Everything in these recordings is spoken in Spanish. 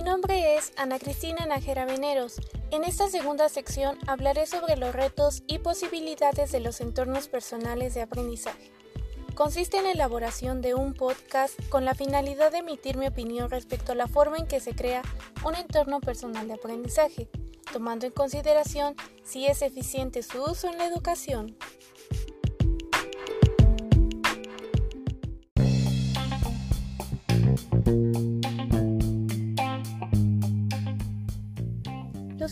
Mi nombre es Ana Cristina Najera Veneros. En esta segunda sección hablaré sobre los retos y posibilidades de los entornos personales de aprendizaje. Consiste en la elaboración de un podcast con la finalidad de emitir mi opinión respecto a la forma en que se crea un entorno personal de aprendizaje, tomando en consideración si es eficiente su uso en la educación.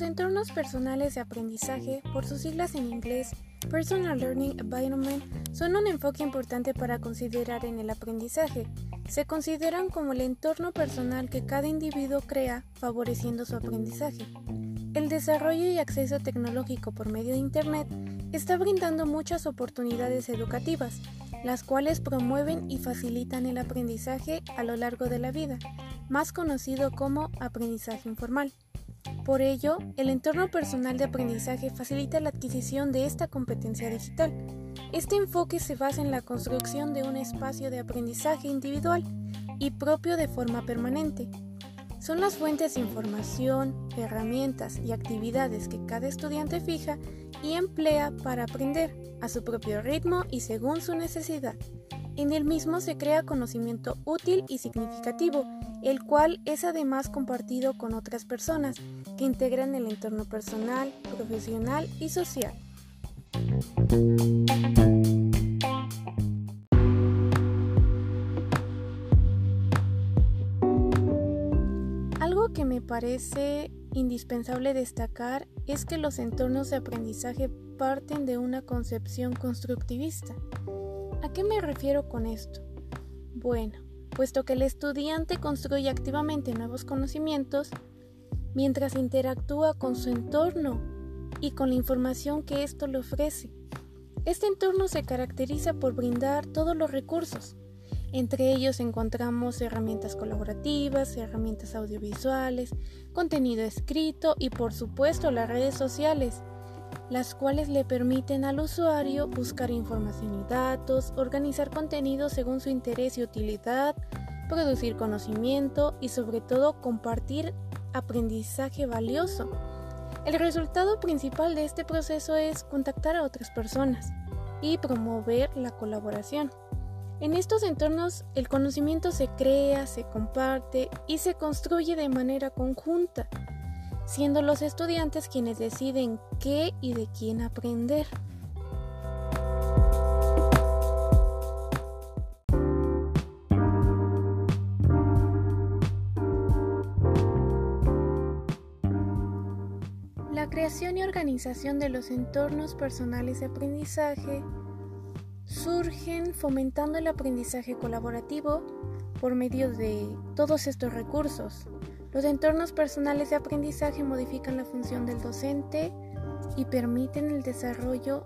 Entornos personales de aprendizaje, por sus siglas en inglés Personal Learning Environment, son un enfoque importante para considerar en el aprendizaje. Se consideran como el entorno personal que cada individuo crea favoreciendo su aprendizaje. El desarrollo y acceso tecnológico por medio de Internet está brindando muchas oportunidades educativas, las cuales promueven y facilitan el aprendizaje a lo largo de la vida, más conocido como aprendizaje informal. Por ello, el entorno personal de aprendizaje facilita la adquisición de esta competencia digital. Este enfoque se basa en la construcción de un espacio de aprendizaje individual y propio de forma permanente. Son las fuentes de información, herramientas y actividades que cada estudiante fija y emplea para aprender a su propio ritmo y según su necesidad. En el mismo se crea conocimiento útil y significativo el cual es además compartido con otras personas que integran el entorno personal, profesional y social. Algo que me parece indispensable destacar es que los entornos de aprendizaje parten de una concepción constructivista. ¿A qué me refiero con esto? Bueno, puesto que el estudiante construye activamente nuevos conocimientos mientras interactúa con su entorno y con la información que ésto le ofrece. Este entorno se caracteriza por brindar todos los recursos. Entre ellos encontramos herramientas colaborativas, herramientas audiovisuales, contenido escrito y por supuesto las redes sociales, las cuales le permiten al usuario buscar información y datos, organizar contenido según su interés y utilidad, producir conocimiento y sobre todo compartir aprendizaje valioso. El resultado principal de este proceso es contactar a otras personas y promover la colaboración. En estos entornos el conocimiento se crea, se comparte y se construye de manera conjunta siendo los estudiantes quienes deciden qué y de quién aprender. La creación y organización de los entornos personales de aprendizaje surgen fomentando el aprendizaje colaborativo por medio de todos estos recursos, los entornos personales de aprendizaje modifican la función del docente y permiten el desarrollo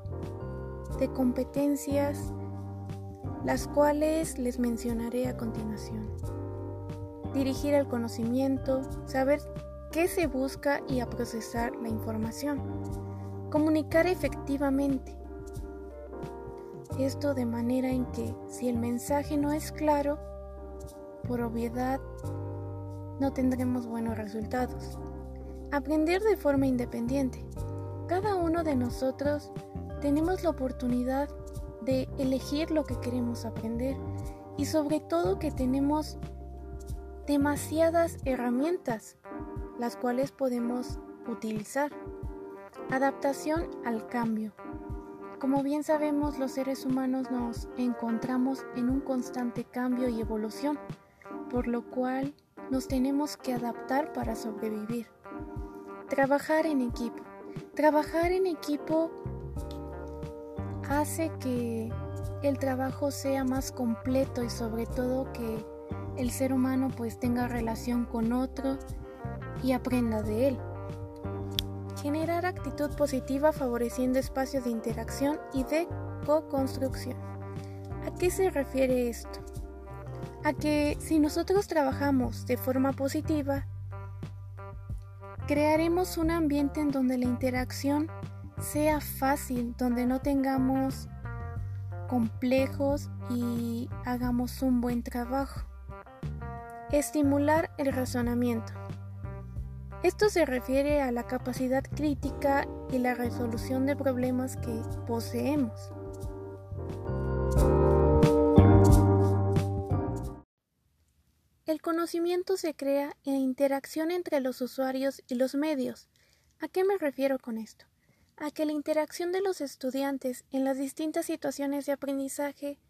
de competencias, las cuales les mencionaré a continuación. Dirigir el conocimiento, saber qué se busca y a procesar la información. Comunicar efectivamente. Esto de manera en que si el mensaje no es claro, por obviedad no tendremos buenos resultados. Aprender de forma independiente. Cada uno de nosotros tenemos la oportunidad de elegir lo que queremos aprender y sobre todo que tenemos demasiadas herramientas las cuales podemos utilizar. Adaptación al cambio. Como bien sabemos, los seres humanos nos encontramos en un constante cambio y evolución, por lo cual nos tenemos que adaptar para sobrevivir. Trabajar en equipo. Trabajar en equipo hace que el trabajo sea más completo y sobre todo que el ser humano pues tenga relación con otro y aprenda de él. Generar actitud positiva favoreciendo espacios de interacción y de co-construcción. ¿A qué se refiere esto? A que si nosotros trabajamos de forma positiva, crearemos un ambiente en donde la interacción sea fácil, donde no tengamos complejos y hagamos un buen trabajo. Estimular el razonamiento. Esto se refiere a la capacidad crítica y la resolución de problemas que poseemos. Conocimiento se crea en interacción entre los usuarios y los medios. ¿A qué me refiero con esto? A que la interacción de los estudiantes en las distintas situaciones de aprendizaje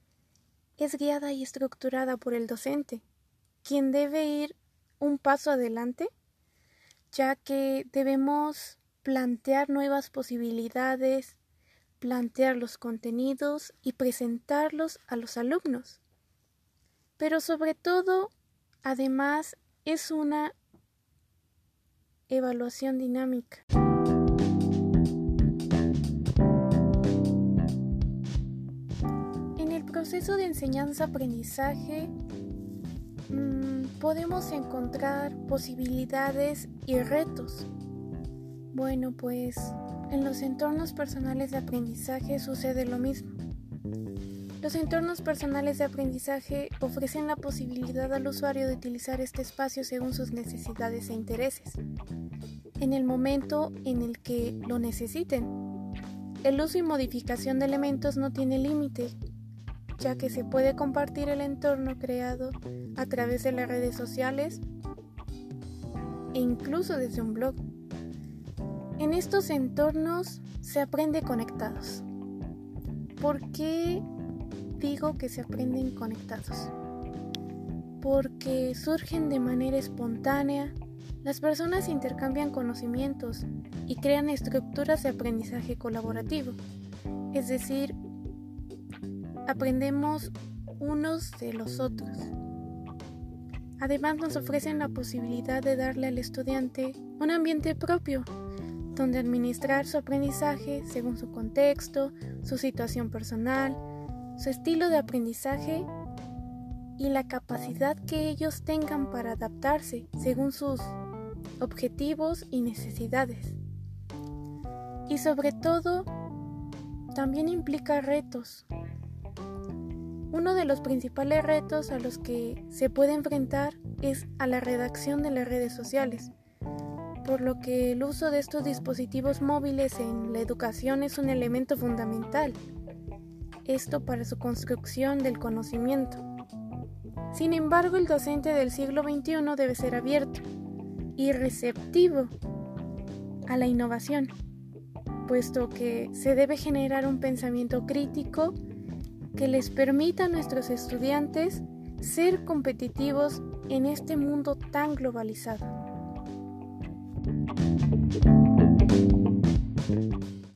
es guiada y estructurada por el docente, quien debe ir un paso adelante, ya que debemos plantear nuevas posibilidades, plantear los contenidos y presentarlos a los alumnos. Pero sobre todo, además, es una evaluación dinámica. En el proceso de enseñanza-aprendizaje mm, podemos encontrar posibilidades y retos. Bueno, pues en los entornos personales de aprendizaje sucede lo mismo. Los entornos personales de aprendizaje ofrecen la posibilidad al usuario de utilizar este espacio según sus necesidades e intereses, en el momento en el que lo necesiten. El uso y modificación de elementos no tiene límite, ya que se puede compartir el entorno creado a través de las redes sociales e incluso desde un blog. En estos entornos se aprende conectados. ¿Por qué digo que se aprenden conectados, porque surgen de manera espontánea, las personas intercambian conocimientos y crean estructuras de aprendizaje colaborativo, es decir, aprendemos unos de los otros. Además nos ofrecen la posibilidad de darle al estudiante un ambiente propio, donde administrar su aprendizaje según su contexto, su situación personal, su estilo de aprendizaje y la capacidad que ellos tengan para adaptarse según sus objetivos y necesidades. Y sobre todo, también implica retos. Uno de los principales retos a los que se puede enfrentar es a la redacción de las redes sociales, por lo que el uso de estos dispositivos móviles en la educación es un elemento fundamental esto para su construcción del conocimiento. Sin embargo, el docente del siglo XXI debe ser abierto y receptivo a la innovación, puesto que se debe generar un pensamiento crítico que les permita a nuestros estudiantes ser competitivos en este mundo tan globalizado.